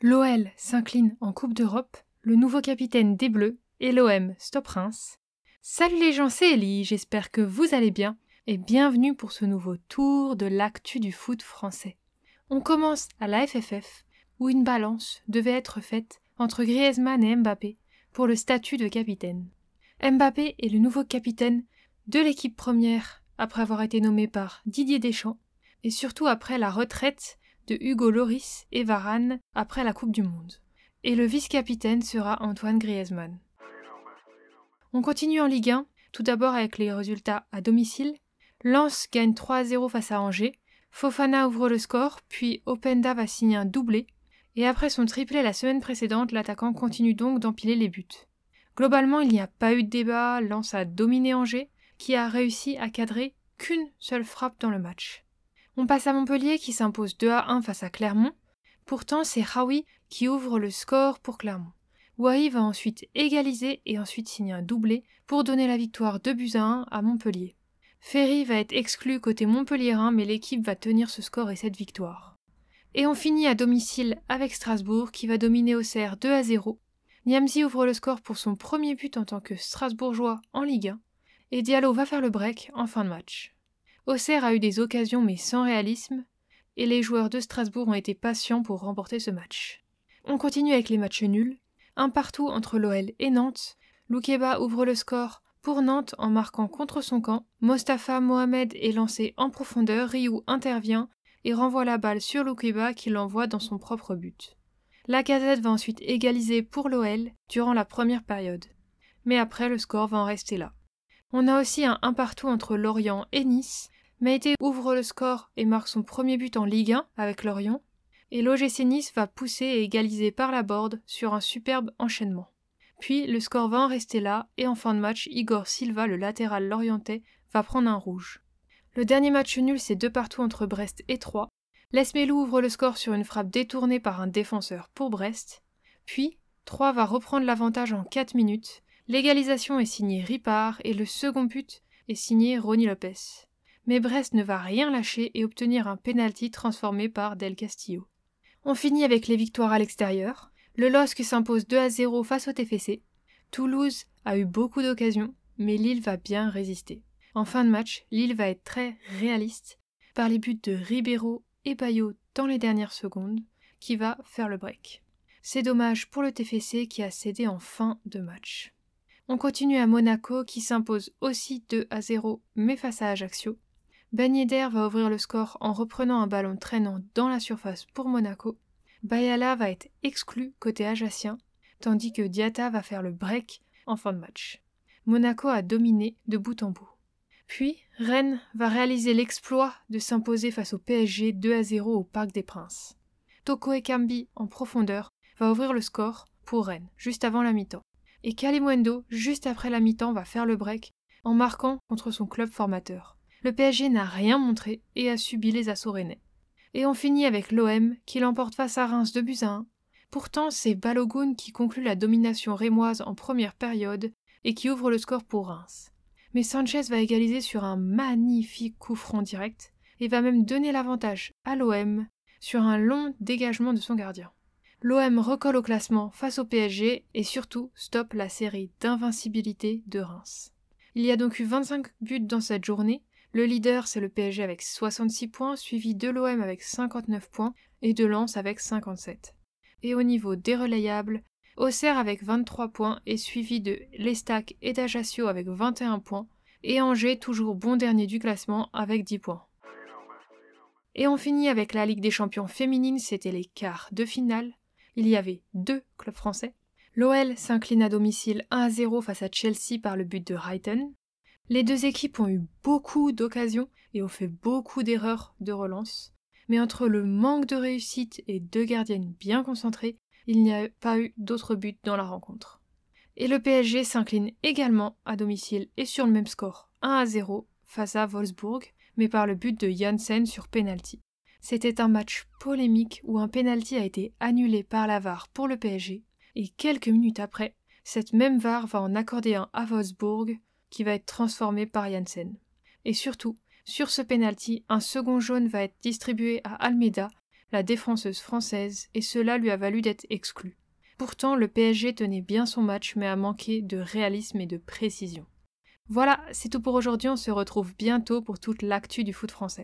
L'OL s'incline en Coupe d'Europe, le nouveau capitaine des Bleus et l'OM Stop Reims. Salut les gens, c'est Ellie, j'espère que vous allez bien et bienvenue pour ce nouveau tour de l'actu du foot français. On commence à la FFF où une balance devait être faite entre Griezmann et Mbappé pour le statut de capitaine. Mbappé est le nouveau capitaine de l'équipe première après avoir été nommé par Didier Deschamps et surtout après la retraite de Hugo Loris et Varane après la Coupe du Monde. Et le vice-capitaine sera Antoine Griezmann. On continue en Ligue 1, tout d'abord avec les résultats à domicile. Lens gagne 3-0 face à Angers, Fofana ouvre le score, puis Openda va signer un doublé, et après son triplé la semaine précédente, l'attaquant continue donc d'empiler les buts. Globalement, il n'y a pas eu de débat, Lens a dominé Angers, qui a réussi à cadrer qu'une seule frappe dans le match. On passe à Montpellier qui s'impose 2 à 1 face à Clermont. Pourtant, c'est Raoui qui ouvre le score pour Clermont. Wai va ensuite égaliser et ensuite signer un doublé pour donner la victoire 2 buts à 1 à Montpellier. Ferry va être exclu côté montpelliérain, mais l'équipe va tenir ce score et cette victoire. Et on finit à domicile avec Strasbourg qui va dominer Auxerre 2 à 0. Niamzi ouvre le score pour son premier but en tant que Strasbourgeois en Ligue 1 et Diallo va faire le break en fin de match. Auxerre a eu des occasions mais sans réalisme et les joueurs de Strasbourg ont été patients pour remporter ce match. On continue avec les matchs nuls. Un partout entre l'OL et Nantes. Loukeba ouvre le score pour Nantes en marquant contre son camp. Mostafa Mohamed est lancé en profondeur. Rioux intervient et renvoie la balle sur Loukeba qui l'envoie dans son propre but. La casette va ensuite égaliser pour l'OL durant la première période. Mais après, le score va en rester là. On a aussi un 1 partout entre Lorient et Nice. Maïté ouvre le score et marque son premier but en Ligue 1 avec Lorient. Et l'OGC Nice va pousser et égaliser par la borde sur un superbe enchaînement. Puis le score va en rester là et en fin de match, Igor Silva, le latéral lorientais, va prendre un rouge. Le dernier match nul, c'est 2 partout entre Brest et Troyes. Lesmelou ouvre le score sur une frappe détournée par un défenseur pour Brest. Puis, Troyes va reprendre l'avantage en 4 minutes L'égalisation est signée Ripard et le second but est signé Ronnie Lopez. Mais Brest ne va rien lâcher et obtenir un penalty transformé par Del Castillo. On finit avec les victoires à l'extérieur. Le LOSC s'impose 2 à 0 face au TFC. Toulouse a eu beaucoup d'occasions, mais Lille va bien résister. En fin de match, Lille va être très réaliste par les buts de Ribeiro et Payot dans les dernières secondes, qui va faire le break. C'est dommage pour le TFC qui a cédé en fin de match. On continue à Monaco qui s'impose aussi 2 à 0 mais face à Ajaccio. Ben va ouvrir le score en reprenant un ballon traînant dans la surface pour Monaco. Bayala va être exclu côté ajaccien, tandis que Diata va faire le break en fin de match. Monaco a dominé de bout en bout. Puis, Rennes va réaliser l'exploit de s'imposer face au PSG 2 à 0 au Parc des Princes. Toko Ekambi, en profondeur, va ouvrir le score pour Rennes, juste avant la mi-temps et Kalimundo, juste après la mi-temps, va faire le break en marquant contre son club formateur. Le PSG n'a rien montré et a subi les assauts rennais. Et on finit avec l'OM qui l'emporte face à Reims de buts à 1. Pourtant, c'est Balogun qui conclut la domination rémoise en première période et qui ouvre le score pour Reims. Mais Sanchez va égaliser sur un magnifique coup franc direct et va même donner l'avantage à l'OM sur un long dégagement de son gardien. L'OM recolle au classement face au PSG et surtout stoppe la série d'invincibilité de Reims. Il y a donc eu 25 buts dans cette journée. Le leader, c'est le PSG avec 66 points, suivi de l'OM avec 59 points et de Lens avec 57. Et au niveau des relayables, Auxerre avec 23 points et suivi de l'Estac et d'Ajaccio avec 21 points, et Angers toujours bon dernier du classement avec 10 points. Et on finit avec la Ligue des champions féminines, c'était les quarts de finale il y avait deux clubs français. L'OL s'incline à domicile 1 à 0 face à Chelsea par le but de Wrighton. Les deux équipes ont eu beaucoup d'occasions et ont fait beaucoup d'erreurs de relance. Mais entre le manque de réussite et deux gardiennes bien concentrées, il n'y a pas eu d'autres buts dans la rencontre. Et le PSG s'incline également à domicile et sur le même score 1 à 0 face à Wolfsburg, mais par le but de Janssen sur penalty. C'était un match polémique où un penalty a été annulé par la VAR pour le PSG, et quelques minutes après, cette même VAR va en accorder un à Wolfsburg, qui va être transformé par Janssen. Et surtout, sur ce penalty, un second jaune va être distribué à Almeida, la défenseuse française, et cela lui a valu d'être exclu. Pourtant, le PSG tenait bien son match, mais a manqué de réalisme et de précision. Voilà, c'est tout pour aujourd'hui, on se retrouve bientôt pour toute l'actu du foot français.